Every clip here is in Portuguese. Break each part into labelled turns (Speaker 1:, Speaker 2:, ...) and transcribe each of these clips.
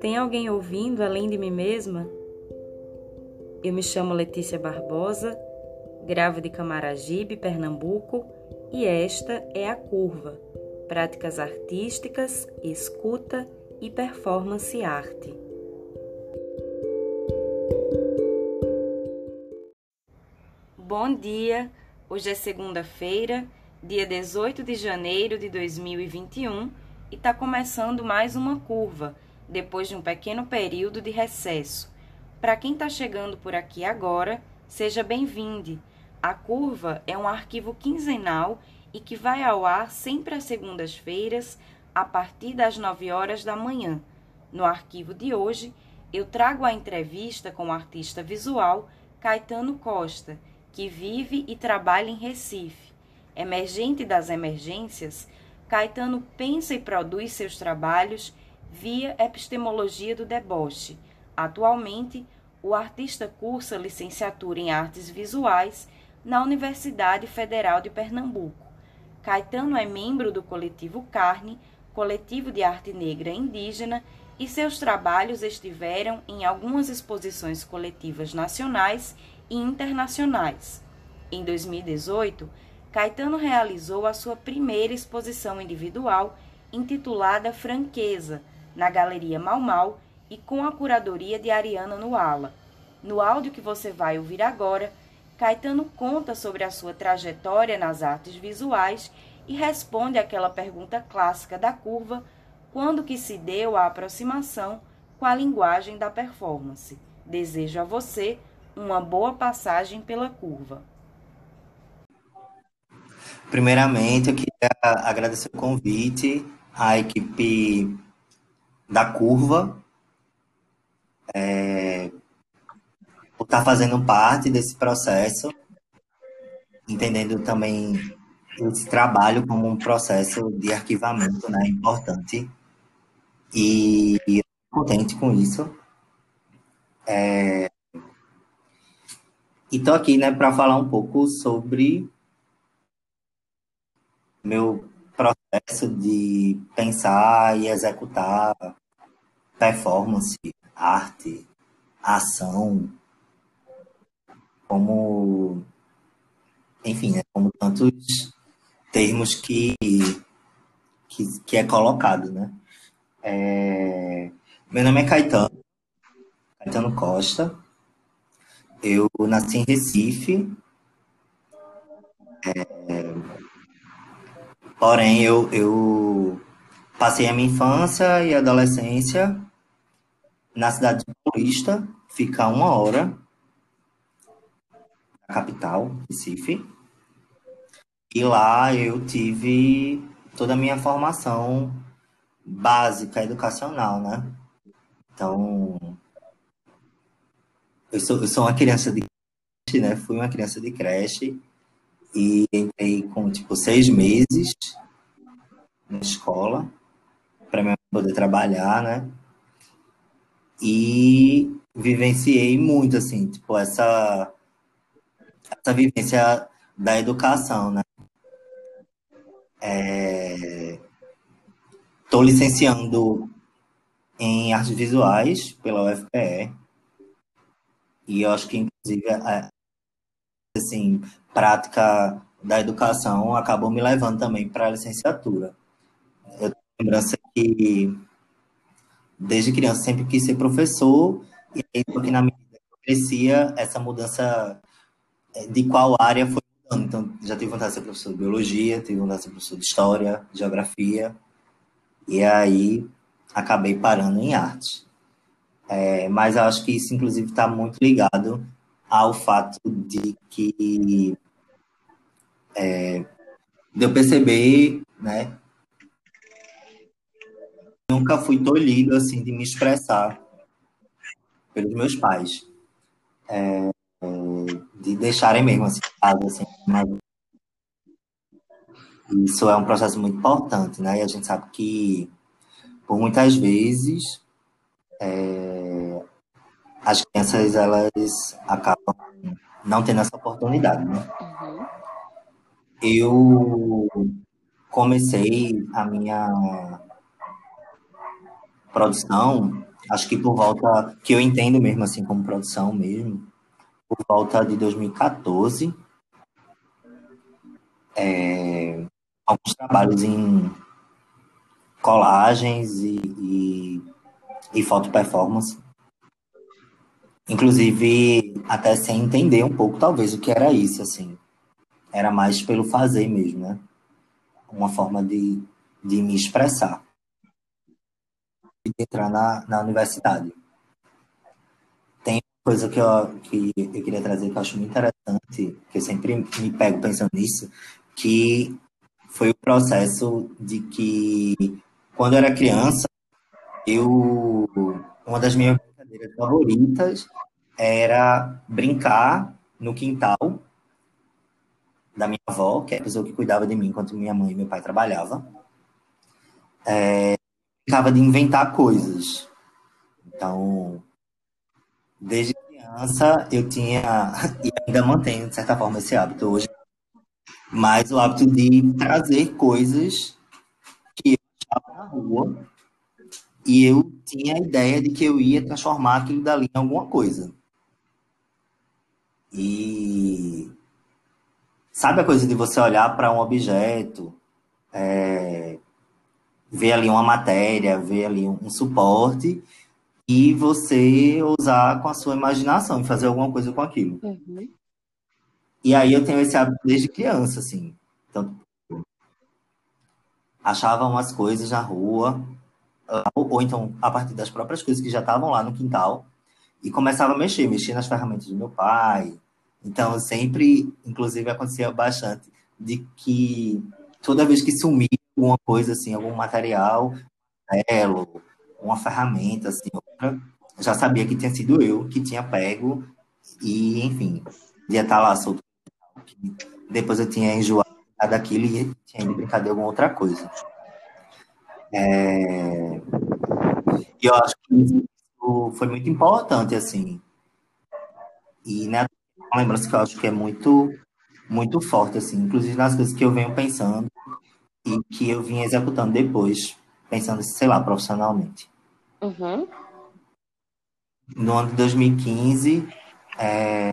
Speaker 1: Tem alguém ouvindo além de mim mesma? Eu me chamo Letícia Barbosa, gravo de Camaragibe, Pernambuco, e esta é a Curva Práticas Artísticas, Escuta e Performance Arte. Bom dia! Hoje é segunda-feira, dia 18 de janeiro de 2021 e está começando mais uma curva, depois de um pequeno período de recesso. Para quem está chegando por aqui agora, seja bem-vindo. A curva é um arquivo quinzenal e que vai ao ar sempre às segundas-feiras, a partir das 9 horas da manhã. No arquivo de hoje, eu trago a entrevista com o artista visual Caetano Costa que vive e trabalha em Recife. Emergente das emergências, Caetano pensa e produz seus trabalhos via epistemologia do deboche. Atualmente, o artista cursa licenciatura em artes visuais na Universidade Federal de Pernambuco. Caetano é membro do coletivo Carne, coletivo de arte negra indígena, e seus trabalhos estiveram em algumas exposições coletivas nacionais e internacionais. Em 2018, Caetano realizou a sua primeira exposição individual, intitulada Franqueza, na Galeria Mal Mal e com a curadoria de Ariana Nuala. No áudio que você vai ouvir agora, Caetano conta sobre a sua trajetória nas artes visuais e responde àquela pergunta clássica da curva: quando que se deu a aproximação com a linguagem da performance? Desejo a você uma boa passagem pela curva.
Speaker 2: Primeiramente, eu queria agradecer o convite à equipe da Curva é, por estar fazendo parte desse processo, entendendo também esse trabalho como um processo de arquivamento né, importante e, e contente com isso. É, e estou aqui, né, para falar um pouco sobre meu processo de pensar e executar performance, arte, ação, como, enfim, né, como tantos termos que, que, que é colocado, né? É, meu nome é Caetano, Caetano Costa, eu nasci em Recife. É, porém, eu, eu passei a minha infância e adolescência na cidade de Paulista, fica uma hora da capital, Recife. E lá eu tive toda a minha formação básica, educacional, né? Então, eu sou, eu sou uma criança de creche, né? Fui uma criança de creche e entrei com, tipo, seis meses na escola para poder trabalhar, né? E vivenciei muito, assim, tipo, essa, essa vivência da educação, né? Estou é, licenciando em artes visuais pela UFPE e eu acho que, inclusive, a, assim, prática da educação acabou me levando também para a licenciatura. Eu tenho lembrança que, desde criança, sempre quis ser professor, e aí, porque na medida que eu crescia, essa mudança é, de qual área foi. Então, já tive vontade de ser professor de biologia, tive vontade de ser professor de história, geografia, e aí acabei parando em arte. É, mas eu acho que isso, inclusive, está muito ligado ao fato de que é, eu perceber, né? Nunca fui tolhido assim de me expressar pelos meus pais, é, de deixarem mesmo assim, assim mas isso é um processo muito importante, né? E a gente sabe que por muitas vezes é, as crianças elas acabam não tendo essa oportunidade, né? Eu comecei a minha produção acho que por volta, que eu entendo mesmo assim como produção mesmo, por volta de 2014, é, alguns trabalhos em colagens e, e, e foto performance. Inclusive, até sem entender um pouco, talvez, o que era isso, assim. Era mais pelo fazer mesmo, né? Uma forma de, de me expressar. De entrar na, na universidade. Tem coisa que eu, que eu queria trazer que eu acho muito interessante, que eu sempre me pego pensando nisso, que foi o processo de que, quando eu era criança, eu uma das minhas brincadeiras favoritas era brincar no quintal da minha avó, que é a pessoa que cuidava de mim enquanto minha mãe e meu pai trabalhavam. É, brincava de inventar coisas. Então, desde criança eu tinha, e ainda mantenho de certa forma esse hábito hoje, mas o hábito de trazer coisas que eu achava na rua e eu tinha a ideia de que eu ia transformar aquilo dali em alguma coisa. E sabe a coisa de você olhar para um objeto, é, ver ali uma matéria, ver ali um, um suporte e você usar com a sua imaginação e fazer alguma coisa com aquilo. Uhum. E aí eu tenho esse hábito desde criança, assim. Então, achava umas coisas na rua, ou, ou então a partir das próprias coisas que já estavam lá no quintal, e começava a mexer, mexer nas ferramentas do meu pai. Então, sempre, inclusive, acontecia bastante de que toda vez que sumia alguma coisa, assim, algum material, elo, uma ferramenta, assim, outra, já sabia que tinha sido eu que tinha pego e, enfim, ia estar lá solto depois eu tinha enjoado daquilo e tinha ido brincar de alguma outra coisa. É... E eu acho que isso foi muito importante, assim. E né, uma lembrança que eu acho que é muito, muito forte, assim, inclusive nas coisas que eu venho pensando e que eu vim executando depois, pensando, sei lá, profissionalmente. Uhum. No ano de 2015, é,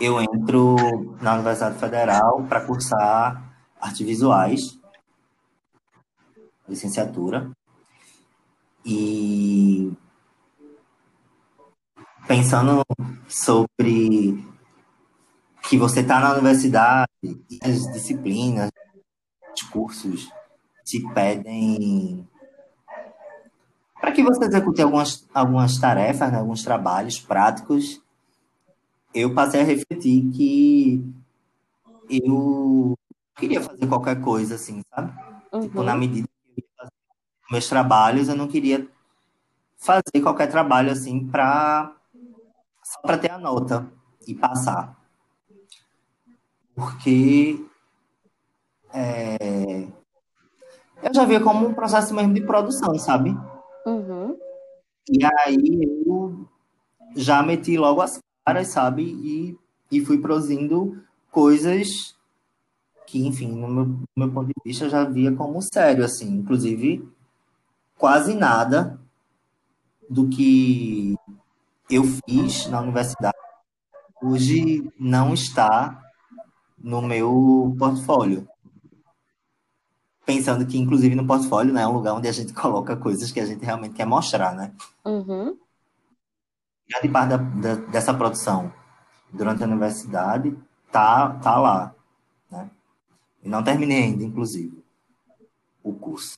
Speaker 2: eu entro na Universidade Federal para cursar artes visuais, licenciatura. E pensando sobre que você está na universidade e as disciplinas, os cursos te pedem para que você execute algumas, algumas tarefas, né, alguns trabalhos práticos eu passei a refletir que eu queria fazer qualquer coisa, assim, sabe? Uhum. Tipo, na uhum. medida que eu ia fazer meus trabalhos, eu não queria fazer qualquer trabalho, assim, pra... só para ter a nota e passar. Porque é... eu já via como um processo mesmo de produção, sabe? Uhum. E aí eu já meti logo as caras, sabe? E, e fui produzindo coisas que, enfim, no meu, no meu ponto de vista, eu já via como sério, assim. Inclusive, quase nada do que eu fiz na universidade hoje não está no meu portfólio. Pensando que, inclusive, no portfólio né, é um lugar onde a gente coloca coisas que a gente realmente quer mostrar, né? Uhum grande parte da, da, dessa produção durante a universidade tá, tá lá, né? E não terminei ainda, inclusive, o curso.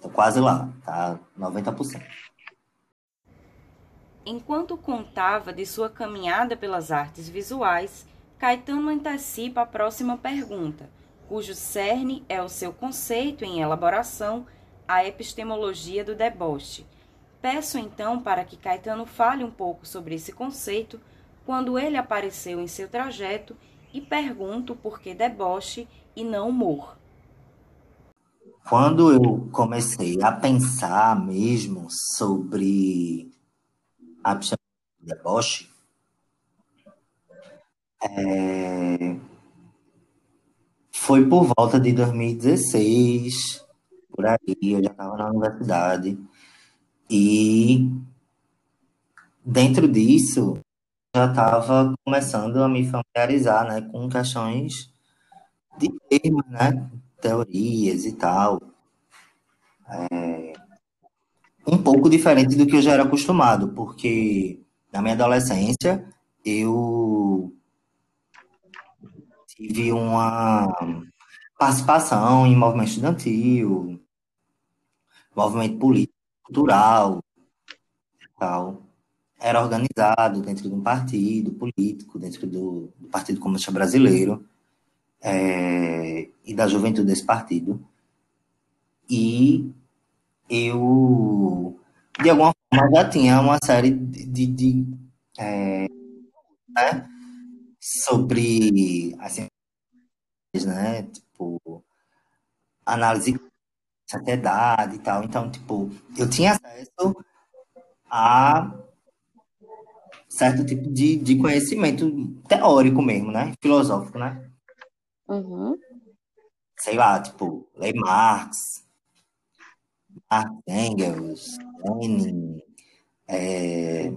Speaker 2: Tô quase lá, tá 90%.
Speaker 1: Enquanto contava de sua caminhada pelas artes visuais, Caetano antecipa a próxima pergunta, cujo cerne é o seu conceito em elaboração, a epistemologia do deboche, Peço então para que Caetano fale um pouco sobre esse conceito quando ele apareceu em seu trajeto e pergunto por que deboche e não humor.
Speaker 2: Quando eu comecei a pensar mesmo sobre a deboche, é... foi por volta de 2016, por aí, eu já estava na universidade. E dentro disso, já estava começando a me familiarizar, né, com questões de termos, né, teorias e tal. É, um pouco diferente do que eu já era acostumado, porque na minha adolescência eu tive uma participação em movimento estudantil, movimento político, cultural, tal. Era organizado dentro de um partido político, dentro do, do Partido Comunista Brasileiro é, e da juventude desse partido. E eu, de alguma forma, já tinha uma série de, de, de é, né, sobre assim, né, tipo análise de sociedade e tal. Então, tipo, eu tinha acesso a certo tipo de, de conhecimento teórico mesmo, né, filosófico, né?
Speaker 1: Uhum.
Speaker 2: Sei lá, tipo, ler Marx, Marx, Engels, Lenin, é,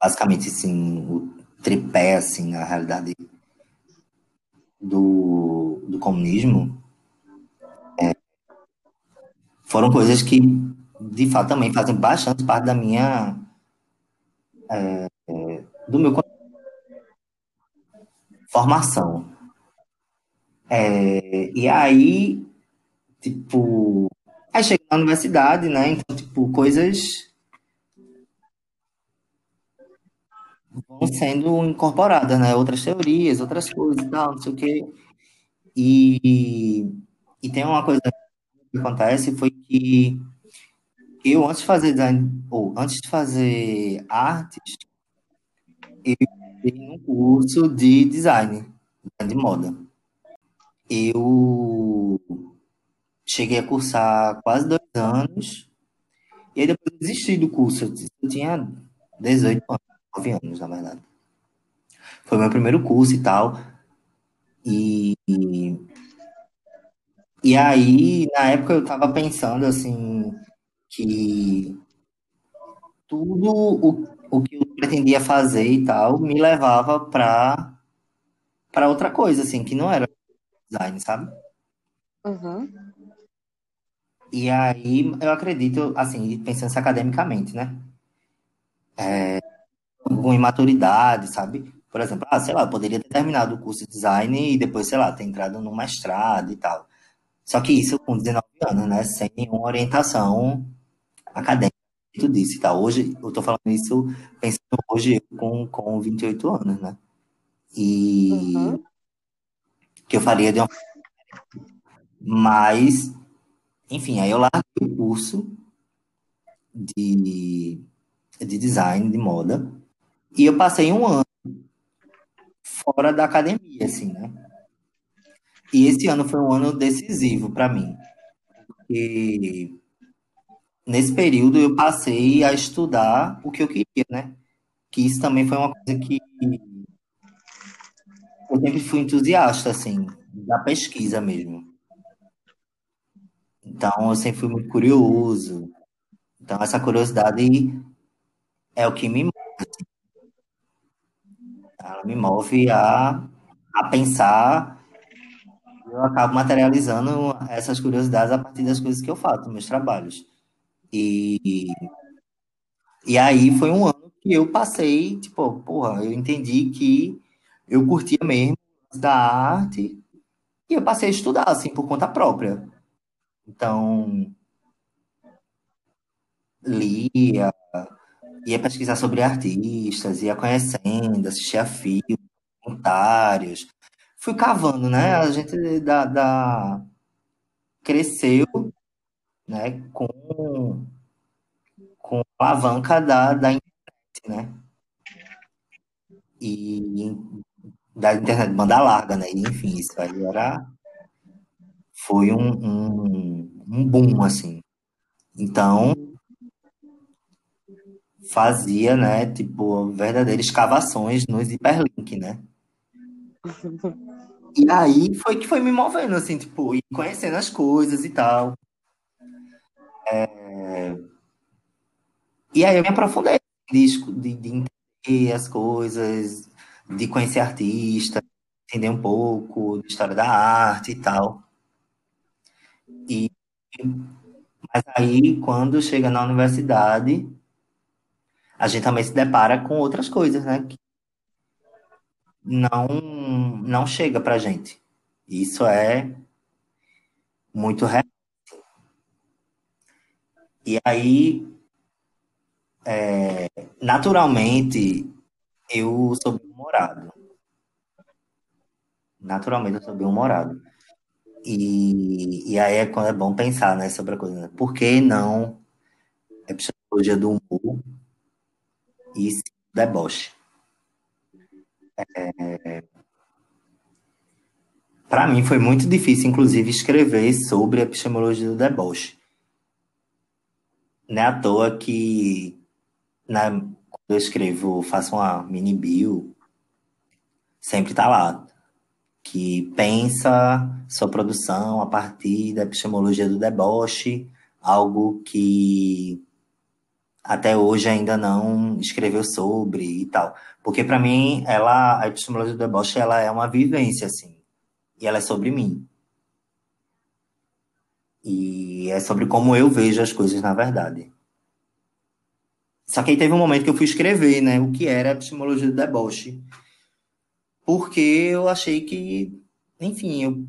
Speaker 2: basicamente, assim, o tripé, assim, na realidade do, do comunismo, é, foram coisas que, de fato, também fazem bastante parte da minha, é do meu formação. É, e aí, tipo, aí chega na universidade, né? Então, tipo, coisas vão sendo incorporadas, né? Outras teorias, outras coisas e tal, não sei o quê. E, e tem uma coisa que acontece, foi que eu, antes de fazer design, ou antes de fazer artes, eu fiz um curso de design, de moda eu cheguei a cursar quase dois anos, e aí depois desisti do curso. Eu tinha 18 anos, 9 anos, na verdade. Foi meu primeiro curso e tal. E, e aí, na época, eu tava pensando assim que tudo o, o que eu pretendia fazer e tal me levava para para outra coisa, assim, que não era design, sabe?
Speaker 1: Uhum.
Speaker 2: E aí eu acredito, assim, pensando academicamente, né? É, com imaturidade, sabe? Por exemplo, ah, sei lá, eu poderia ter terminado o curso de design e depois, sei lá, ter entrado no mestrado e tal. Só que isso com 19 anos, né? Sem nenhuma orientação acadêmica, tudo isso e tal. Hoje, eu tô falando isso pensando hoje com, com 28 anos, né? E, uhum que eu faria de uma mas enfim, aí eu larguei o curso de, de design de moda e eu passei um ano fora da academia, assim, né? E esse ano foi um ano decisivo para mim. Porque nesse período eu passei a estudar o que eu queria, né? Que isso também foi uma coisa que eu sempre fui entusiasta, assim, da pesquisa mesmo. Então, eu sempre fui muito curioso. Então, essa curiosidade é o que me move. Ela me move a, a pensar. Eu acabo materializando essas curiosidades a partir das coisas que eu faço, meus trabalhos. E, e aí foi um ano que eu passei, tipo, porra, eu entendi que eu curtia mesmo da arte e eu passei a estudar, assim, por conta própria. Então, lia, ia pesquisar sobre artistas, ia conhecendo, assistia filmes, documentários. Fui cavando, né? A gente da, da... cresceu né? com, com a alavanca da, da internet, né? E da internet banda larga, né? Enfim, isso aí era foi um, um, um boom, assim. Então, fazia, né, tipo, verdadeiras escavações nos hiperlink, né? E aí foi que foi me movendo, assim, tipo, e conhecendo as coisas e tal. É... E aí eu me aprofundei de, de, de entender as coisas, de conhecer artista, entender um pouco da história da arte e tal. E, mas aí, quando chega na universidade, a gente também se depara com outras coisas, né? Que não, não chega pra gente. Isso é muito real. E aí, é, naturalmente, eu sou bem-humorado. Naturalmente, eu sou bem-humorado. E, e aí é é bom pensar, né, sobre a coisa. Né? Por que não epistemologia do humor e deboche? É, para mim foi muito difícil, inclusive, escrever sobre a epistemologia do deboche. Não é à toa que na, quando eu escrevo, faço uma mini bio, sempre tá lá. Que pensa sua produção a partir da epistemologia do deboche, algo que até hoje ainda não escreveu sobre e tal. Porque para mim, ela, a epistemologia do deboche, ela é uma vivência, assim. E ela é sobre mim. E é sobre como eu vejo as coisas na verdade. Só que aí teve um momento que eu fui escrever, né, o que era a epistemologia do deboche. Porque eu achei que, enfim, eu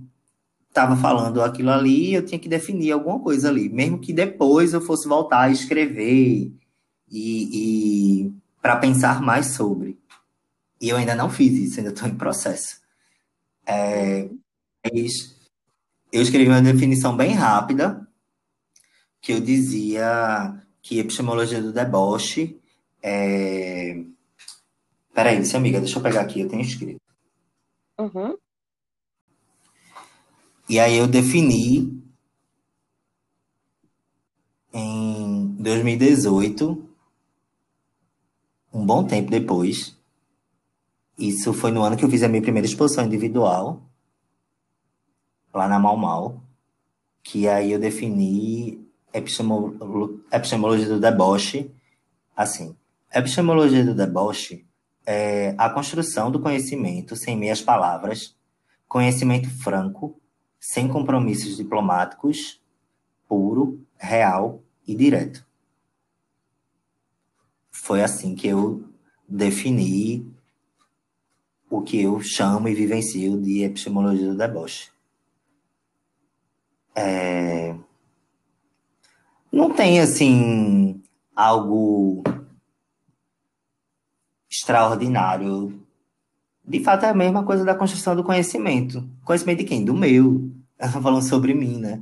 Speaker 2: estava falando aquilo ali, eu tinha que definir alguma coisa ali, mesmo que depois eu fosse voltar a escrever e, e para pensar mais sobre. E eu ainda não fiz isso, ainda estou em processo. É, eu escrevi uma definição bem rápida, que eu dizia que epistemologia do deboche é... Peraí, se amiga, deixa eu pegar aqui, eu tenho escrito.
Speaker 1: Uhum.
Speaker 2: E aí eu defini em 2018, um bom tempo depois. Isso foi no ano que eu fiz a minha primeira exposição individual, lá na Mal Mal, que aí eu defini epistemologia do deboche, assim, epistemologia do deboche é a construção do conhecimento sem meias palavras, conhecimento franco, sem compromissos diplomáticos, puro, real e direto. Foi assim que eu defini o que eu chamo e vivencio de epistemologia do deboche. É não tem assim algo extraordinário. De fato, é a mesma coisa da construção do conhecimento. Conhecimento de quem? Do meu. Falando sobre mim, né?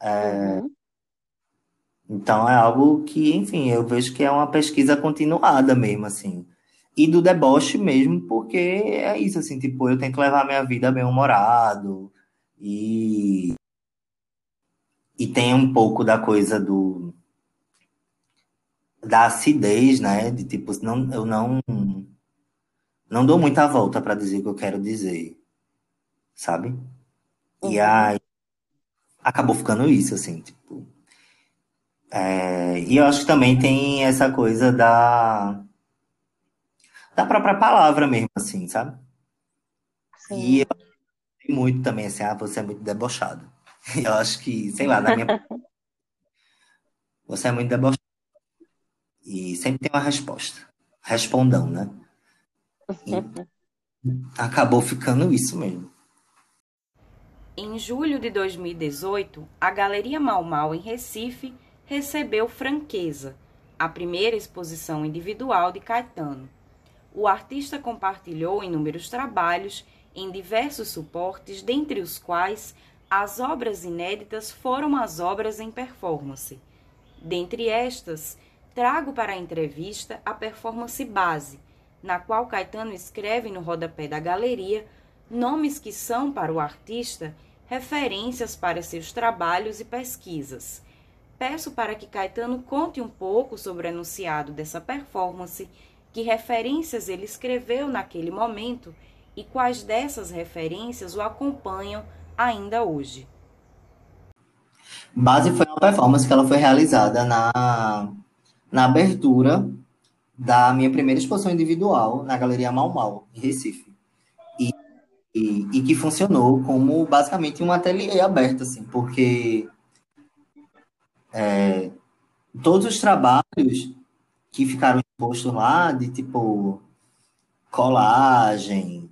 Speaker 2: É... Uhum. Então é algo que, enfim, eu vejo que é uma pesquisa continuada mesmo, assim. E do deboche mesmo, porque é isso, assim, tipo, eu tento levar a minha vida bem humorado e e tem um pouco da coisa do da acidez, né? De tipo, não, eu não não dou muita volta para dizer o que eu quero dizer, sabe? Uhum. E aí acabou ficando isso, assim, tipo. É, e eu acho que também tem essa coisa da da própria palavra mesmo, assim, sabe? Sim. E eu muito também assim, ah, você é muito debochado. Eu acho que, sei lá, na minha. Você é muito debochado. E sempre tem uma resposta. Respondão, né? Acabou ficando isso mesmo.
Speaker 1: Em julho de 2018, a Galeria Mal Mal em Recife recebeu Franqueza, a primeira exposição individual de Caetano. O artista compartilhou inúmeros trabalhos em diversos suportes, dentre os quais as obras inéditas foram as obras em performance. Dentre estas, trago para a entrevista a performance base, na qual Caetano escreve no rodapé da galeria nomes que são para o artista referências para seus trabalhos e pesquisas. Peço para que Caetano conte um pouco sobre o enunciado dessa performance, que referências ele escreveu naquele momento e quais dessas referências o acompanham ainda hoje.
Speaker 2: Base foi uma performance que ela foi realizada na, na abertura da minha primeira exposição individual na Galeria Mal Mal, em Recife. E, e, e que funcionou como basicamente um ateliê aberto, assim, porque é, todos os trabalhos que ficaram expostos lá, de tipo colagem,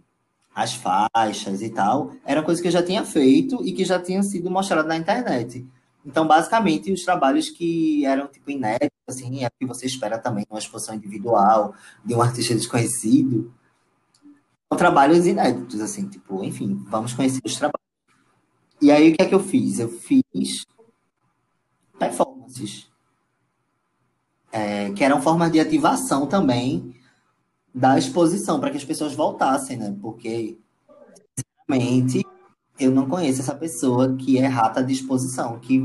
Speaker 2: as faixas e tal, era coisa que eu já tinha feito e que já tinha sido mostrado na internet. Então, basicamente, os trabalhos que eram tipo inéditos, assim, é o que você espera também numa exposição individual de um artista desconhecido, são trabalhos inéditos, assim, tipo, enfim, vamos conhecer os trabalhos. E aí, o que é que eu fiz? Eu fiz performances, é, que eram formas de ativação também da exposição, para que as pessoas voltassem, né? Porque, sinceramente, eu não conheço essa pessoa que é rata de exposição, que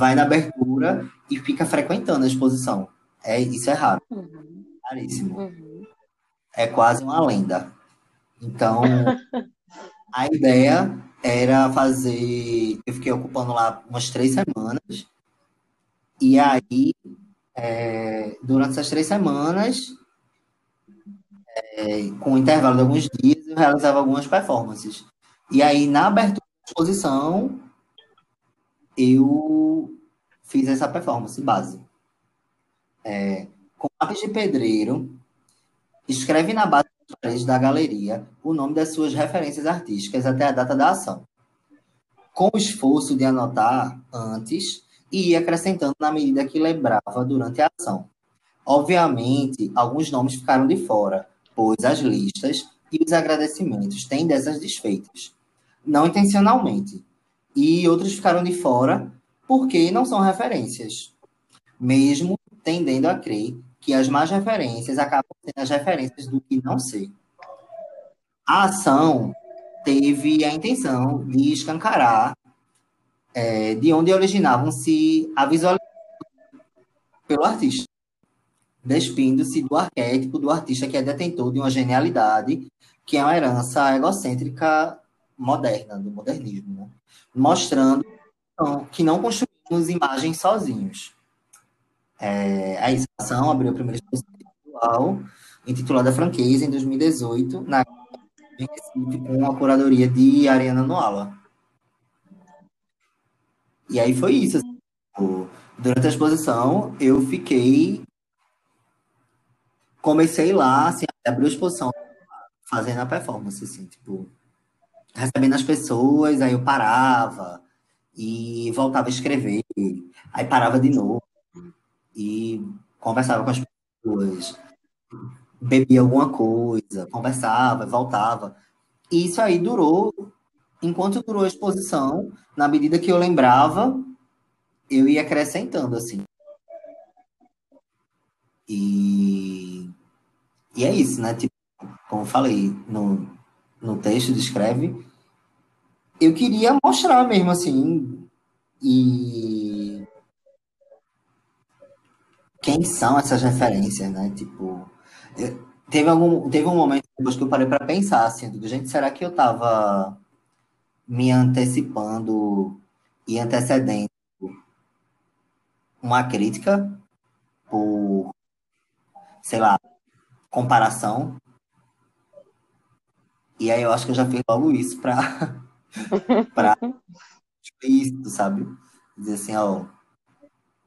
Speaker 2: vai na abertura e fica frequentando a exposição. É, isso é raro. Uhum. Raríssimo. Uhum. É quase uma lenda. Então, a ideia era fazer. Eu fiquei ocupando lá umas três semanas. E aí, é, durante essas três semanas, é, com o intervalo de alguns dias, eu realizava algumas performances. E aí, na abertura da exposição, eu fiz essa performance base. É, com lápis de pedreiro, escreve na base das paredes da galeria o nome das suas referências artísticas até a data da ação. Com o esforço de anotar antes e ir acrescentando na medida que lembrava durante a ação. Obviamente, alguns nomes ficaram de fora, pois as listas e os agradecimentos têm dessas desfeitas não intencionalmente. E outros ficaram de fora porque não são referências, mesmo tendendo a crer que as más referências acabam sendo as referências do que não sei. A ação teve a intenção de escancarar é, de onde originavam-se a visualização pelo artista, despindo-se do arquétipo do artista que é detentor de uma genialidade, que é uma herança egocêntrica moderna, do modernismo, né? Mostrando que não construímos imagens sozinhos. É, a exposição abriu a primeira exposição individual, intitulada Franqueza, em 2018, na com a curadoria de Ariana Noala. E aí foi isso. Assim, durante a exposição, eu fiquei. Comecei lá, assim, abriu a exposição, fazendo a performance, assim, tipo, recebendo as pessoas, aí eu parava e voltava a escrever, aí parava de novo e conversava com as pessoas, bebia alguma coisa, conversava, voltava. E isso aí durou, enquanto durou a exposição, na medida que eu lembrava, eu ia acrescentando, assim. E, e é isso, né? Tipo, como eu falei, no, no texto, descreve. Eu queria mostrar mesmo, assim, e quem são essas referências, né? Tipo, teve algum, teve um momento depois que eu parei para pensar, assim, digo, gente, será que eu estava me antecipando e antecedendo uma crítica por, sei lá, comparação e aí eu acho que eu já fiz logo isso para para isso, sabe? Dizer assim, ó,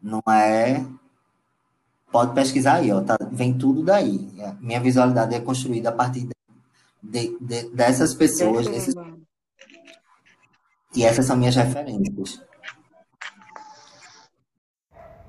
Speaker 2: não é pode pesquisar aí, ó, tá, vem tudo daí. Minha visualidade é construída a partir de, de, dessas pessoas, desses... e essas são minhas referências.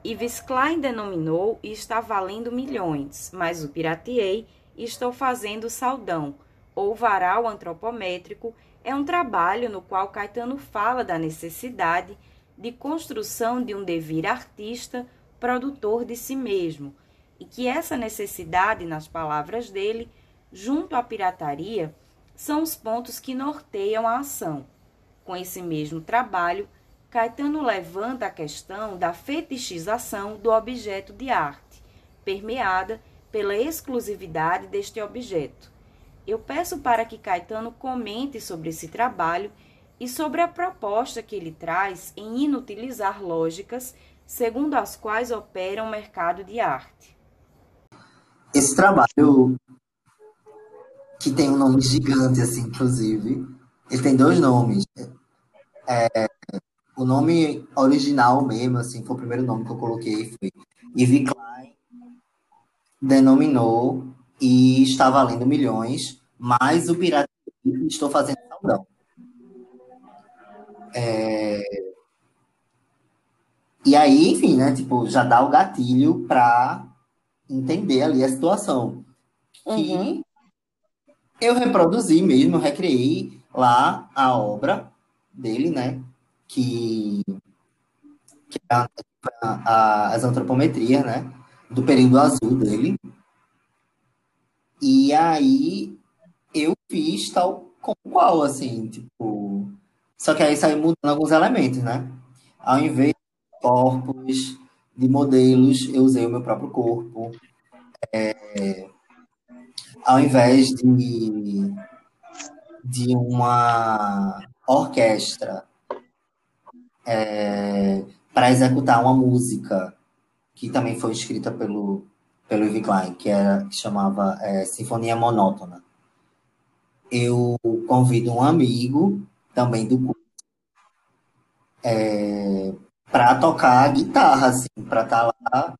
Speaker 1: Yves Klein denominou e está valendo milhões, mas o pirateei e estou fazendo saldão ou varal antropométrico é um trabalho no qual Caetano fala da necessidade de construção de um devir artista produtor de si mesmo, e que essa necessidade, nas palavras dele, junto à pirataria, são os pontos que norteiam a ação. Com esse mesmo trabalho, Caetano levanta a questão da fetichização do objeto de arte, permeada pela exclusividade deste objeto eu peço para que Caetano comente sobre esse trabalho e sobre a proposta que ele traz em inutilizar lógicas segundo as quais opera o mercado de arte.
Speaker 2: Esse trabalho, que tem um nome gigante, assim, inclusive, ele tem dois nomes. É, o nome original mesmo, assim, foi o primeiro nome que eu coloquei, foi Ivy Klein denominou e está valendo milhões, mas o pirata estou fazendo saudão. É... E aí, enfim, né? Tipo, já dá o gatilho para entender ali a situação. Uhum. eu reproduzi mesmo, recriei lá a obra dele, né? Que, que é a, a, as antropometrias, né? Do período azul dele. E aí eu fiz tal como qual, assim, tipo. Só que aí saiu mudando alguns elementos, né? Ao invés de corpos, de modelos, eu usei o meu próprio corpo. É, ao invés de, de uma orquestra é, para executar uma música que também foi escrita pelo, pelo Ivy Klein, que, era, que chamava é, Sinfonia Monótona. Eu convido um amigo, também do curso, é, para tocar guitarra, assim, para estar tá lá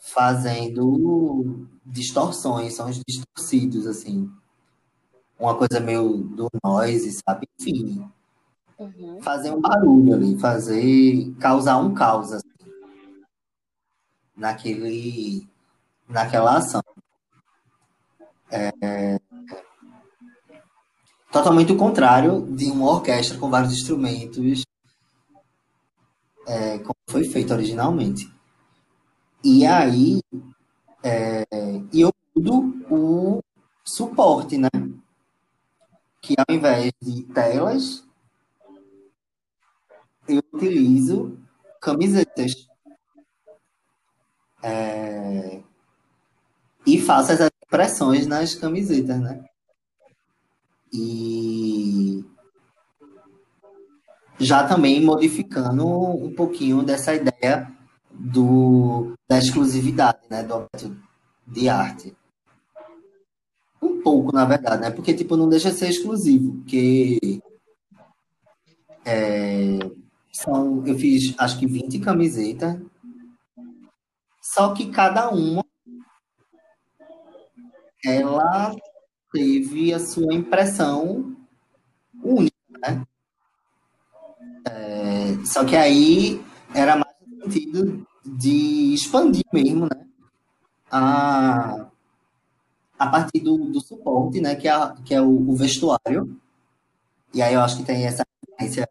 Speaker 2: fazendo distorções, sons distorcidos, assim. Uma coisa meio do noise, sabe? Enfim. Uhum. Fazer um barulho ali, fazer. causar um caos, assim, naquele naquela ação. É, totalmente o contrário de uma orquestra com vários instrumentos, é, como foi feito originalmente. E aí, é, eu mudo o suporte, né? Que ao invés de telas, eu utilizo camisetas. É, e faço as impressões nas camisetas, né? E já também modificando um pouquinho dessa ideia do, da exclusividade, né, do objeto de arte. Um pouco, na verdade, né? Porque, tipo, não deixa de ser exclusivo, porque é, são, eu fiz, acho que 20 camisetas, só que cada uma ela teve a sua impressão única, né? É, só que aí era mais no sentido de expandir mesmo, né? A, a partir do, do suporte, né? Que é, que é o, o vestuário. E aí eu acho que tem essa referência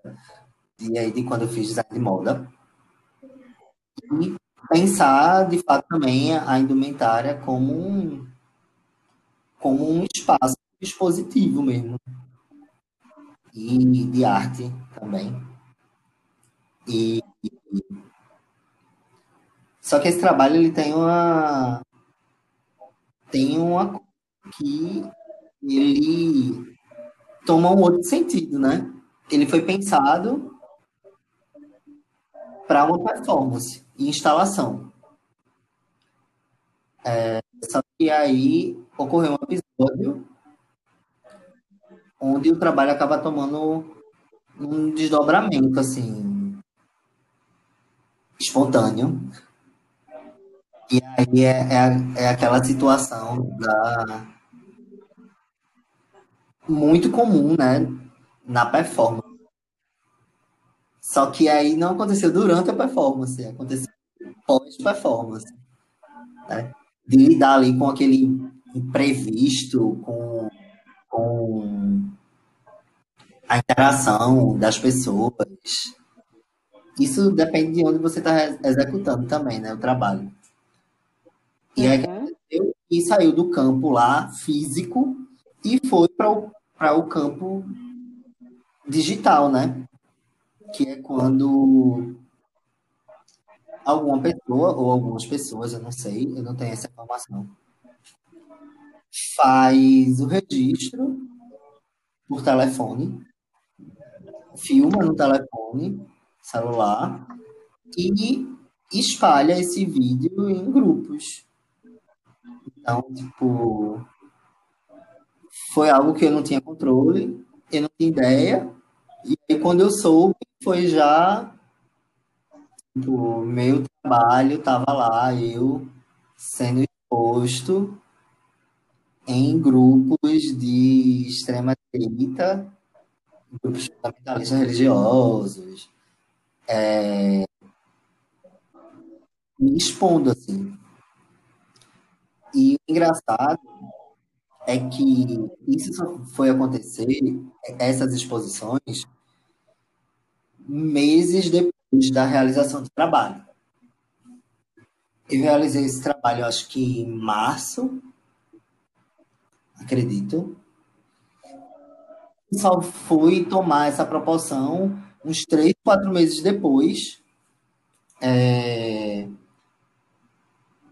Speaker 2: de, aí, de quando eu fiz design de moda. E pensar, de fato, também a indumentária como um, como um espaço expositivo mesmo. E de arte também. E, só que esse trabalho ele tem uma tem uma que ele toma um outro sentido, né? Ele foi pensado para uma performance e instalação. É, que aí ocorreu um episódio onde o trabalho acaba tomando um desdobramento, assim, espontâneo. E aí é, é, é aquela situação da muito comum, né, na performance. Só que aí não aconteceu durante a performance, aconteceu pós-performance. Né? De lidar ali com aquele imprevisto, com, com a interação das pessoas. Isso depende de onde você está executando também, né? O trabalho. E aí uhum. e saiu do campo lá físico e foi para o, o campo digital, né? Que é quando alguma pessoa, ou algumas pessoas, eu não sei, eu não tenho essa informação, faz o registro por telefone, filma no telefone celular e espalha esse vídeo em grupos. Então, tipo, foi algo que eu não tinha controle, eu não tinha ideia, e quando eu soube, foi já meu trabalho estava lá, eu sendo exposto em grupos de extrema direita, grupos fundamentalistas religiosos, é, me expondo assim. E o engraçado é que isso só foi acontecer, essas exposições, meses depois da realização do trabalho. Eu realizei esse trabalho, acho que em março, acredito. Só fui tomar essa proporção uns três, quatro meses depois, é,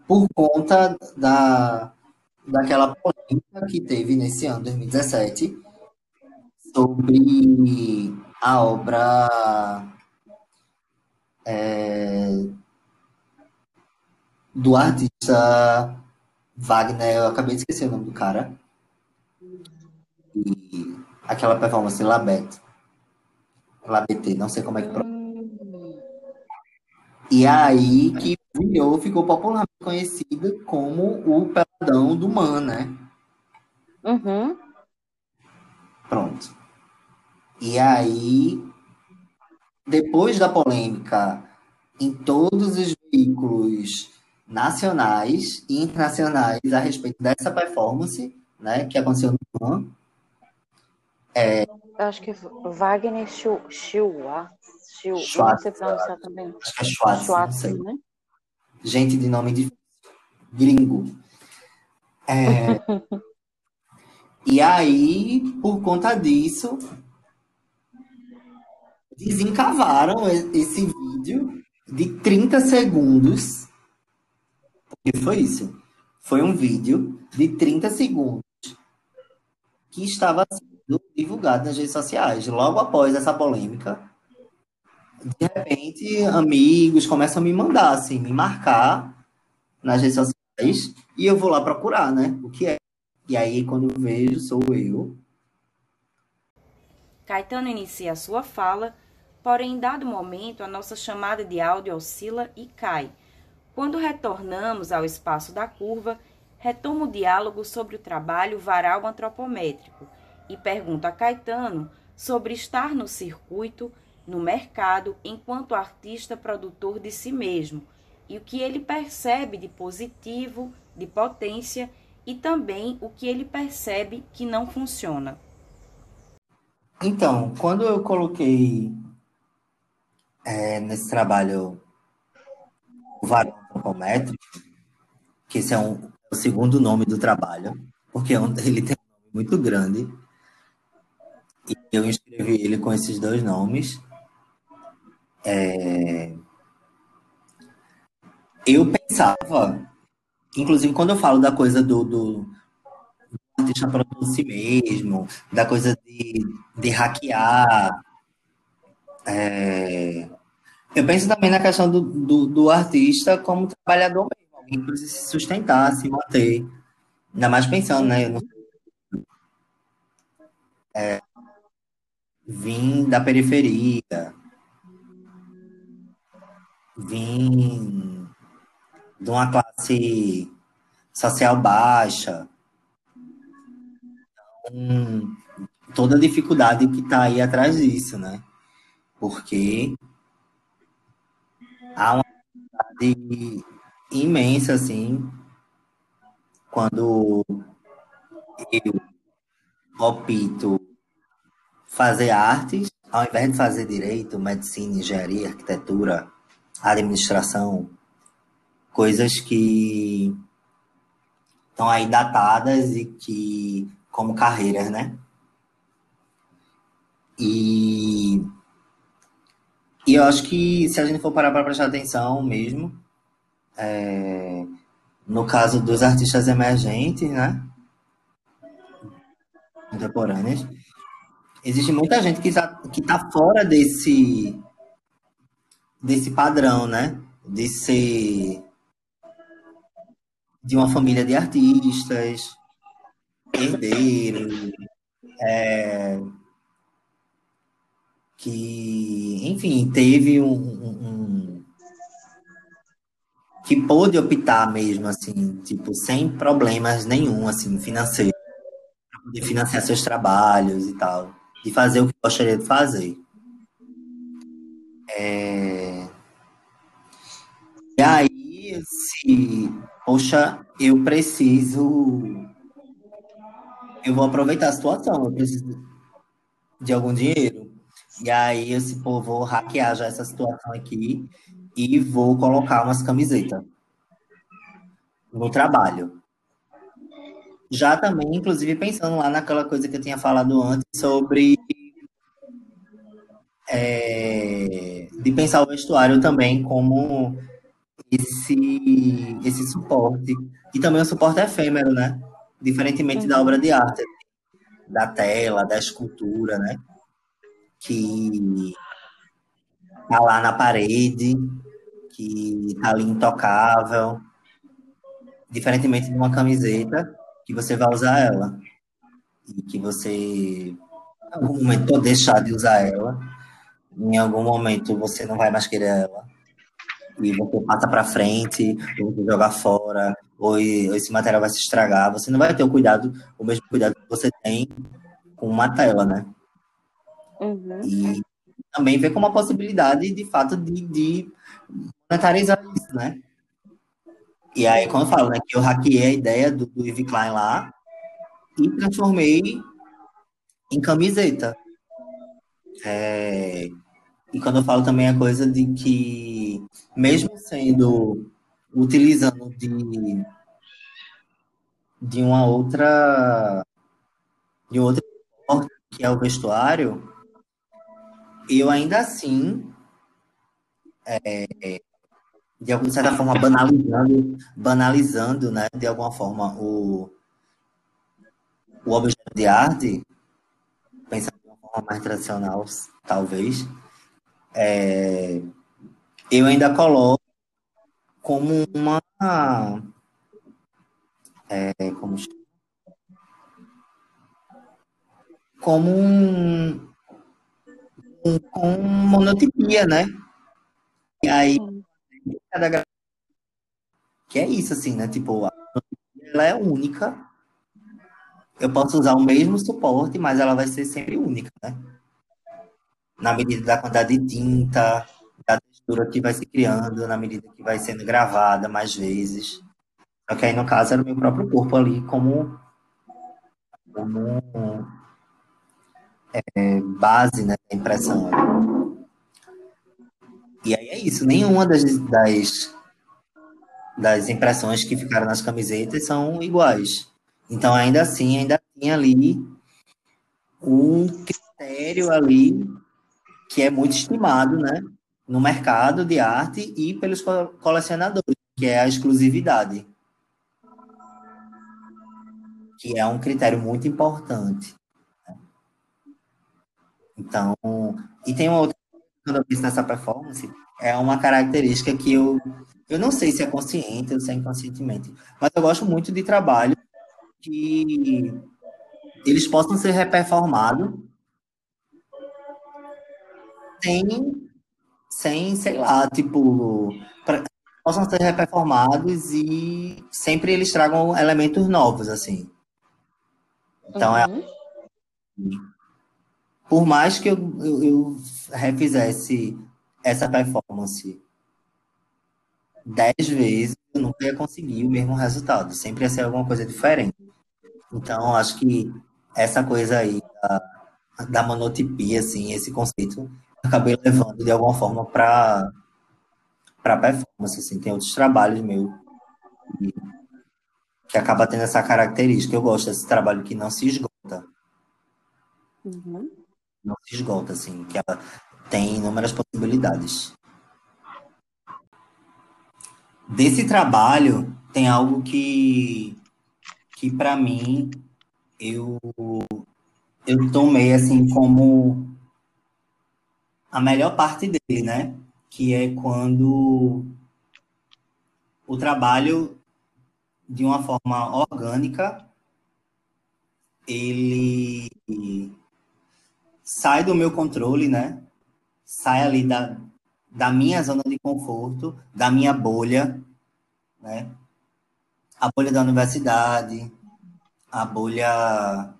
Speaker 2: por conta da, daquela polêmica que teve nesse ano, 2017, sobre a obra é, do artista Wagner, eu acabei de esquecer o nome do cara. E aquela performance Labette. Labette, não sei como é que E aí que virou, ficou popularmente conhecida como o peladão do Man, né?
Speaker 1: Uhum.
Speaker 2: Pronto. E aí, depois da polêmica em todos os veículos nacionais e internacionais a respeito dessa performance, né, que aconteceu no Man,
Speaker 1: é, acho que Wagner Schwartz, Schwartz, não sei pronunciar também.
Speaker 2: Acho que é Schwartz,
Speaker 1: Schwartz né?
Speaker 2: Gente de nome de gringo. É, e aí, por conta disso, desencavaram esse vídeo de 30 segundos. Porque foi isso. Foi um vídeo de 30 segundos que estava sendo divulgado nas redes sociais. Logo após essa polêmica, de repente, amigos começam a me mandar, assim, me marcar nas redes sociais e eu vou lá procurar, né? O que é. E aí, quando eu vejo, sou eu.
Speaker 1: Caetano inicia a sua fala, porém, em dado momento, a nossa chamada de áudio oscila e cai. Quando retornamos ao espaço da curva, retomo o diálogo sobre o trabalho varal antropométrico e pergunto a Caetano sobre estar no circuito no mercado enquanto artista produtor de si mesmo e o que ele percebe de positivo, de potência e também o que ele percebe que não funciona.
Speaker 2: Então, quando eu coloquei é, nesse trabalho o varão antropométrico, que esse é um, o segundo nome do trabalho, porque é ele tem um nome muito grande, e eu escrevi ele com esses dois nomes, é... Eu pensava, inclusive quando eu falo da coisa do, do, do artista produzir si mesmo, da coisa de, de hackear, é... eu penso também na questão do, do, do, artista como trabalhador mesmo, alguém que precisa se sustentar, se manter. Ainda mais pensando, né? Não... é... Vim da periferia, vim de uma classe social baixa. Então, toda a dificuldade que está aí atrás disso, né? Porque há uma dificuldade imensa, assim, quando eu opto fazer artes, ao invés de fazer direito, medicina, engenharia, arquitetura, administração, coisas que estão aí datadas e que como carreiras, né? E, e eu acho que se a gente for parar para prestar atenção mesmo, é, no caso dos artistas emergentes, né? Contemporâneos, existe muita gente que está que tá fora desse desse padrão, né? De ser de uma família de artistas, herdeiros, é, que, enfim, teve um, um, que pôde optar mesmo, assim, tipo, sem problemas nenhum, assim, financeiro, para poder financiar seus trabalhos e tal, e fazer o que gostaria de fazer. É... E aí, se, poxa, eu preciso, eu vou aproveitar a situação, eu preciso de algum dinheiro. E aí, eu, pô, vou hackear já essa situação aqui e vou colocar umas camisetas no trabalho. Já também, inclusive, pensando lá naquela coisa que eu tinha falado antes sobre é, de pensar o vestuário também como esse, esse suporte. E também o suporte efêmero, né? Diferentemente uhum. da obra de arte, da tela, da escultura, né? Que tá lá na parede, que tá ali intocável. Diferentemente de uma camiseta, que você vai usar ela. E que você, em algum momento, deixar de usar ela em algum momento você não vai mais querer ela e você passa para frente, ou você jogar fora, ou esse material vai se estragar, você não vai ter o cuidado, o mesmo cuidado que você tem com uma tela, né? Uhum. E também vê como uma possibilidade, de fato, de, de monetarizar isso, né? E aí, quando eu falo, né, que eu hackeei a ideia do, do Ivy Klein lá e transformei em camiseta. É, e quando eu falo também a coisa de que, mesmo sendo, utilizando de, de uma outra, de outra que é o vestuário, eu ainda assim, é, de alguma certa forma, banalizando, banalizando, né, de alguma forma, o, o objeto de arte, pensando de uma forma mais tradicional, talvez, é, eu ainda coloco como uma. É, como, como um, um, com monotipia, né? E aí, cada que é isso, assim, né? Tipo, ela é única. Eu posso usar o mesmo suporte, mas ela vai ser sempre única, né? na medida da quantidade de tinta, da textura que vai se criando, na medida que vai sendo gravada mais vezes. Só que aí, no caso, era o meu próprio corpo ali como, como é, base né, da impressão. E aí é isso, nenhuma das, das, das impressões que ficaram nas camisetas são iguais. Então, ainda assim, ainda tinha ali um critério ali que é muito estimado, né, no mercado de arte e pelos colecionadores, que é a exclusividade, que é um critério muito importante. Então, e tem uma outra quando eu penso nessa performance, é uma característica que eu eu não sei se é consciente ou se é inconscientemente, mas eu gosto muito de trabalho que eles possam ser reperformados sem, sem sei lá, tipo, pra, possam ser reperformados e sempre eles tragam elementos novos, assim. Então, é uhum. é. Por mais que eu, eu, eu refizesse essa performance dez vezes, eu nunca ia conseguir o mesmo resultado. Sempre ia ser alguma coisa diferente. Então, acho que essa coisa aí da, da monotipia, assim, esse conceito, acabei levando de alguma forma para para performance, assim, tem outros trabalhos meu que acaba tendo essa característica. Eu gosto desse trabalho que não se esgota. Uhum. Não se esgota, assim, que ela tem inúmeras possibilidades. Desse trabalho tem algo que que para mim eu eu tomei assim como a melhor parte dele, né? que é quando o trabalho, de uma forma orgânica, ele sai do meu controle, né? Sai ali da, da minha zona de conforto, da minha bolha, né? A bolha da universidade, a bolha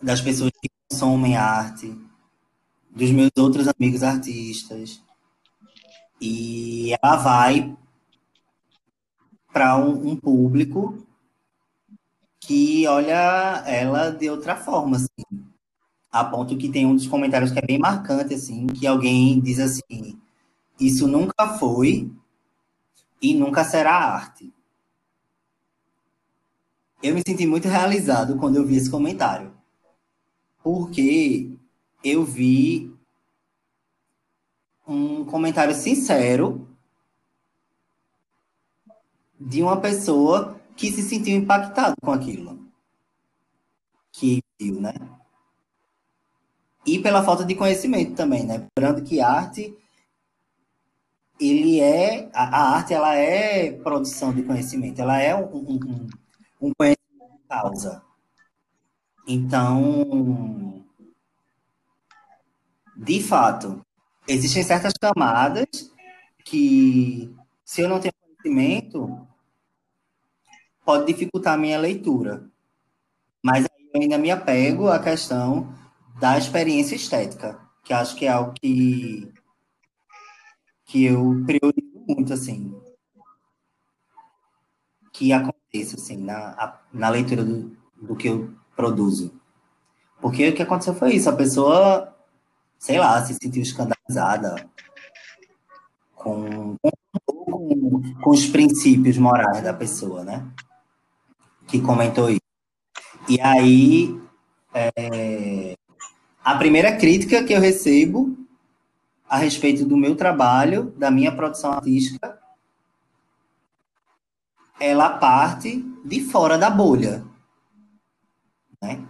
Speaker 2: das pessoas que consomem arte, dos meus outros amigos artistas. E ela vai para um, um, público que olha ela de outra forma, assim. A ponto que tem um dos comentários que é bem marcante, assim, que alguém diz assim, isso nunca foi e nunca será arte. Eu me senti muito realizado quando eu vi esse comentário. Porque eu vi um comentário sincero de uma pessoa que se sentiu impactado com aquilo que viu, né? E pela falta de conhecimento também, né? Lembrando que arte ele é a, a, arte ela é produção de conhecimento, ela é um, um, um conhecimento de causa. Então, de fato, existem certas camadas que, se eu não tenho conhecimento, pode dificultar a minha leitura. Mas eu ainda me apego à questão da experiência estética, que acho que é algo que, que eu priorizo muito, assim, que aconteça, assim, na, na leitura do, do que eu produzo. Porque o que aconteceu foi isso, a pessoa, sei lá, se sentiu escandalizada com, com, com os princípios morais da pessoa, né? Que comentou isso. E aí, é, a primeira crítica que eu recebo a respeito do meu trabalho, da minha produção artística, ela parte de fora da bolha. Né?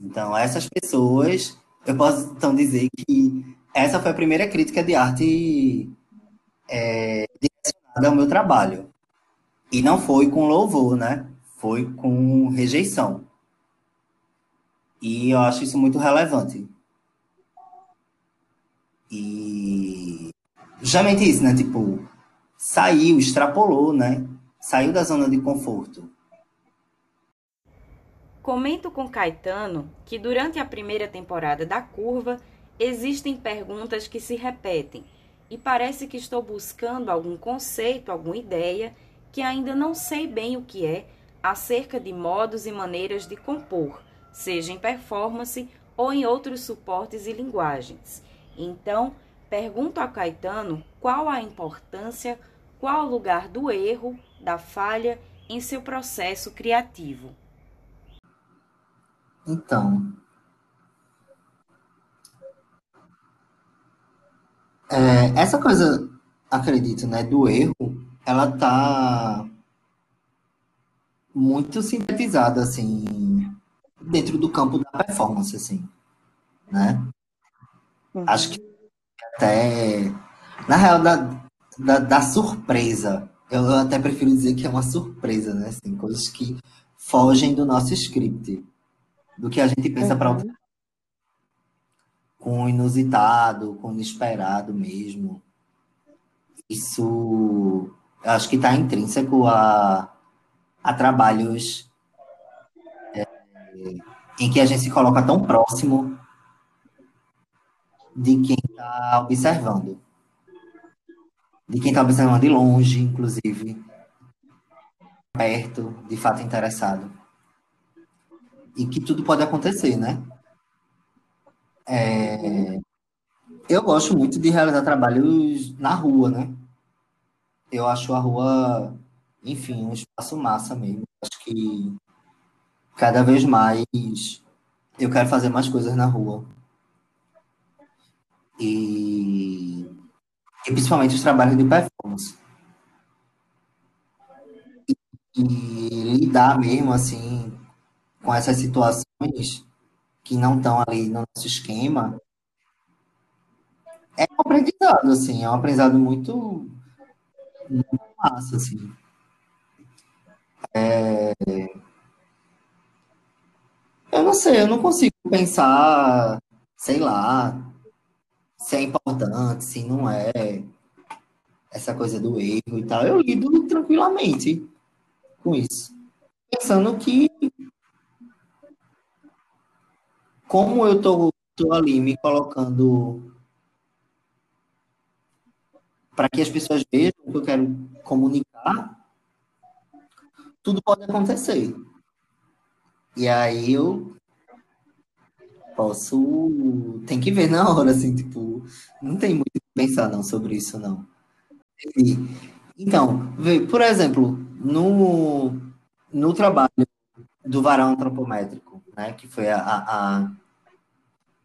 Speaker 2: Então, essas pessoas, eu posso então dizer que essa foi a primeira crítica de arte é, direcionada ao meu trabalho. E não foi com louvor, né? Foi com rejeição. E eu acho isso muito relevante. E justamente isso, né? Tipo, saiu, extrapolou, né? Saiu da zona de conforto.
Speaker 1: Comento com Caetano que durante a primeira temporada da Curva existem perguntas que se repetem e parece que estou buscando algum conceito, alguma ideia que ainda não sei bem o que é acerca de modos e maneiras de compor seja em performance ou em outros suportes e linguagens. Então, pergunto a Caetano qual a importância, qual o lugar do erro, da falha em seu processo criativo.
Speaker 2: Então, é, essa coisa, acredito, né, do erro, ela tá muito sintetizada assim dentro do campo da performance, assim, né? Uhum. Acho que até, na real, da, da, da, surpresa, eu até prefiro dizer que é uma surpresa, né? Assim, coisas que fogem do nosso script, do que a gente pensa uhum. para outra com o inusitado, com o inesperado mesmo. Isso acho que está intrínseco a, a trabalhos em que a gente se coloca tão próximo de quem está observando. De quem está observando de longe, inclusive. Perto, de fato interessado. E que tudo pode acontecer, né? É... Eu gosto muito de realizar trabalhos na rua, né? Eu acho a rua, enfim, um espaço massa mesmo. Acho que cada vez mais eu quero fazer mais coisas na rua. E, e principalmente os trabalhos de performance. E, lidar mesmo assim com essas situações que não estão ali no nosso esquema é complicado aprendizado, assim, é um aprendizado muito, muito massa, assim. É... Eu não sei, eu não consigo pensar, sei lá, se é importante, se não é, essa coisa do erro e tal. Eu lido tranquilamente com isso. Pensando que, como eu tô, tô ali me colocando para que as pessoas vejam o que eu quero comunicar, tudo pode acontecer. E aí eu posso. Tem que ver na hora, assim, tipo, não tem muito que pensar não sobre isso, não. E, então, por exemplo, no, no trabalho do varão antropométrico, né, que foi a, a, a,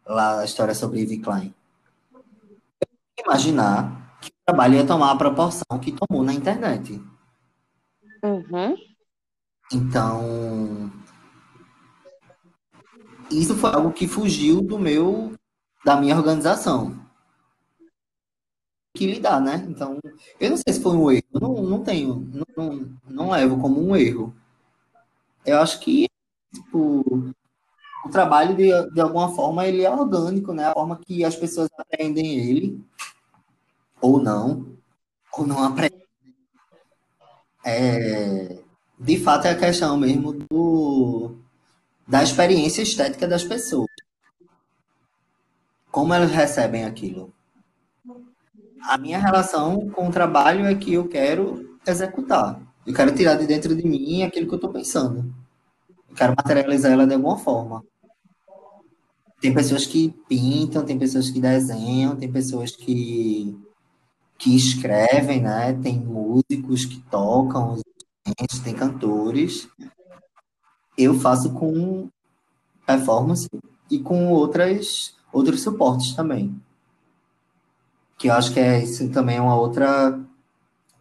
Speaker 2: lá a história sobre Ivy Klein, imaginar que o trabalho ia tomar a proporção que tomou na internet.
Speaker 1: Uhum.
Speaker 2: Então, isso foi algo que fugiu do meu, da minha organização. Que lidar, né? Então, eu não sei se foi um erro, não, não tenho, não, não levo como um erro. Eu acho que tipo, o trabalho, de, de alguma forma, ele é orgânico, né? A forma que as pessoas aprendem ele, ou não, ou não aprendem. É, de fato, é a questão mesmo do, da experiência estética das pessoas. Como elas recebem aquilo. A minha relação com o trabalho é que eu quero executar. Eu quero tirar de dentro de mim aquilo que eu estou pensando. Eu quero materializar ela de alguma forma. Tem pessoas que pintam, tem pessoas que desenham, tem pessoas que, que escrevem, né? Tem músicos que tocam, tem cantores eu faço com performance e com outras, outros suportes também. Que eu acho que é isso também é uma outra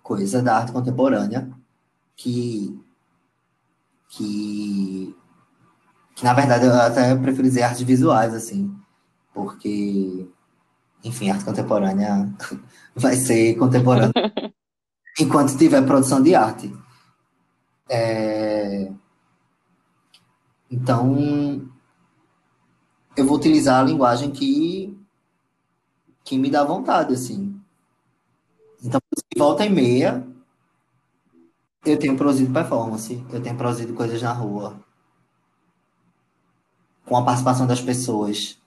Speaker 2: coisa da arte contemporânea que, que, que na verdade eu até prefiro dizer artes visuais, assim, porque, enfim, arte contemporânea vai ser contemporânea enquanto tiver produção de arte. É, então, eu vou utilizar a linguagem que, que me dá vontade, assim. Então, volta e meia, eu tenho produzido performance, eu tenho produzido coisas na rua, com a participação das pessoas.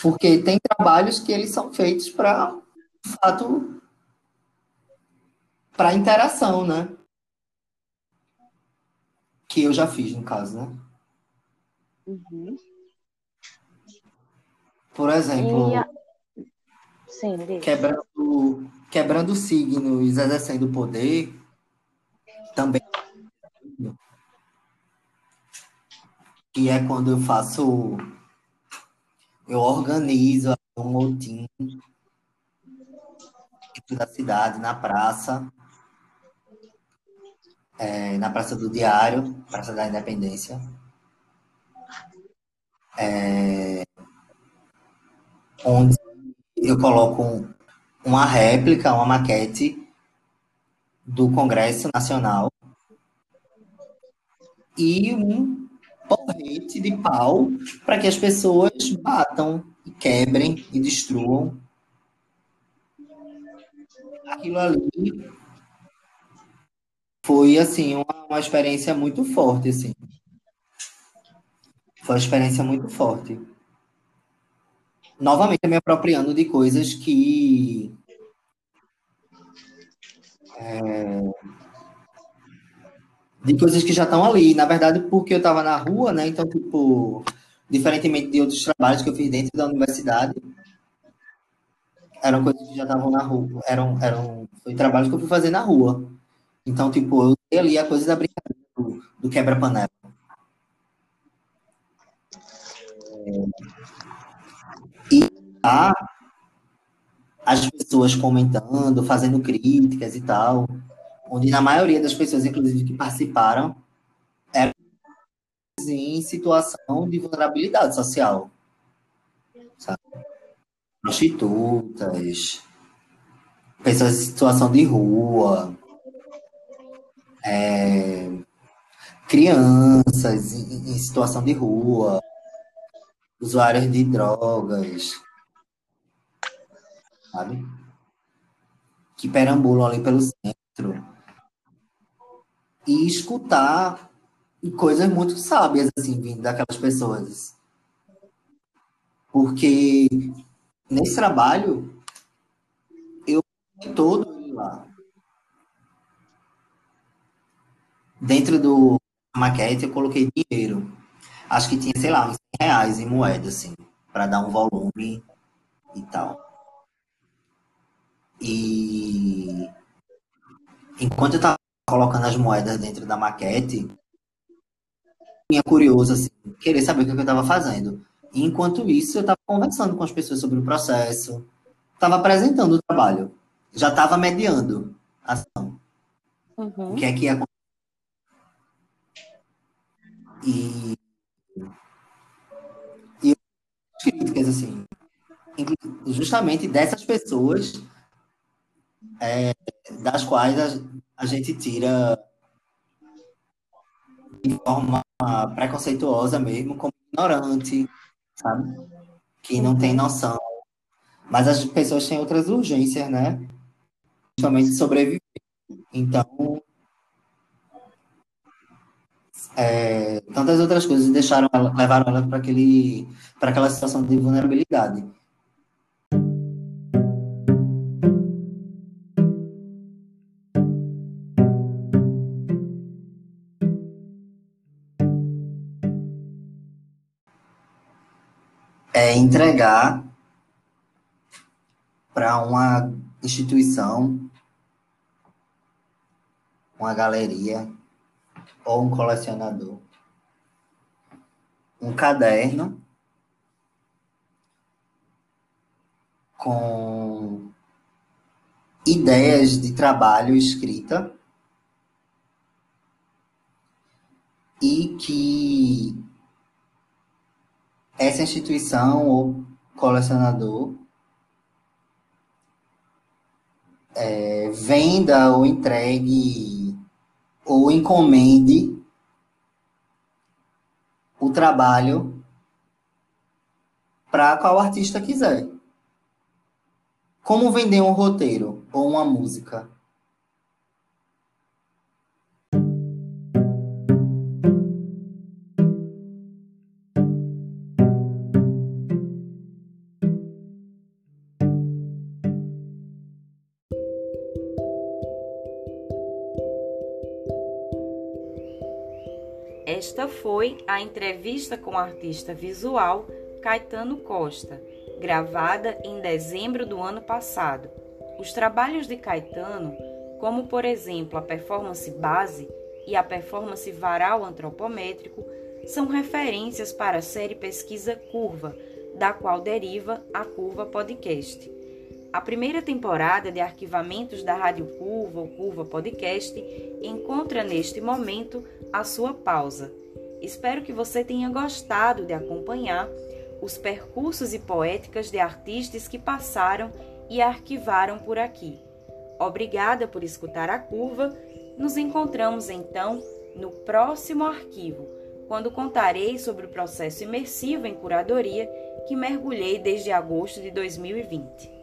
Speaker 2: Porque tem trabalhos que eles são feitos para, de fato, para interação, né? Que eu já fiz, no caso, né?
Speaker 1: Uhum.
Speaker 2: Por exemplo,
Speaker 1: a... Sim,
Speaker 2: quebrando, quebrando signos, exercendo poder, também. Que é quando eu faço. Eu organizo um motim da cidade, na praça, é, na Praça do Diário, Praça da Independência. É, onde eu coloco uma réplica, uma maquete do Congresso Nacional e um porrete de pau para que as pessoas batam, e quebrem e destruam aquilo ali foi assim uma, uma experiência muito forte assim. Foi uma experiência muito forte. Novamente me apropriando de coisas que é, de coisas que já estão ali. Na verdade porque eu estava na rua né? Então tipo diferentemente de outros trabalhos que eu fiz dentro da universidade eram coisas que já estavam na rua eram eram foi trabalhos que eu fui fazer na rua então, tipo, eu dei ali a coisa da brincadeira do, do quebra-panela. E tá as pessoas comentando, fazendo críticas e tal, onde na maioria das pessoas, inclusive, que participaram, eram em situação de vulnerabilidade social. Sabe? prostitutas, pessoas em situação de rua, é, crianças em, em situação de rua, usuários de drogas, sabe? Que perambulam ali pelo centro. E escutar coisas muito sábias, assim, vindo daquelas pessoas. Porque nesse trabalho, eu todo lá. Dentro do maquete, eu coloquei dinheiro. Acho que tinha, sei lá, uns reais em moeda, assim, para dar um volume e tal. E enquanto eu estava colocando as moedas dentro da maquete, tinha curioso, assim, querer saber o que eu estava fazendo. E enquanto isso, eu estava conversando com as pessoas sobre o processo, estava apresentando o trabalho, já estava mediando a ação. Uhum. O que é que ia E, e críticas, assim, justamente dessas pessoas é, das quais a, a gente tira de forma preconceituosa mesmo, como ignorante, sabe? Que não tem noção. Mas as pessoas têm outras urgências, né? Principalmente sobreviver. Então, é, tantas outras coisas deixaram ela, levaram ela para aquele para aquela situação de vulnerabilidade. é entregar para uma instituição, uma galeria ou um colecionador? Um caderno com ideias de trabalho escrita e que essa instituição ou colecionador é, venda ou entregue ou encomende o trabalho para qual artista quiser. Como vender um roteiro ou uma música?
Speaker 1: Foi a entrevista com o artista visual Caetano Costa, gravada em dezembro do ano passado. Os trabalhos de Caetano, como por exemplo a performance base e a performance varal antropométrico, são referências para a série Pesquisa Curva, da qual deriva a Curva Podcast. A primeira temporada de arquivamentos da Rádio Curva ou Curva Podcast encontra neste momento a sua pausa. Espero que você tenha gostado de acompanhar os percursos e poéticas de artistas que passaram e arquivaram por aqui. Obrigada por escutar a curva. Nos encontramos então no próximo arquivo, quando contarei sobre o processo imersivo em curadoria que mergulhei desde agosto de 2020.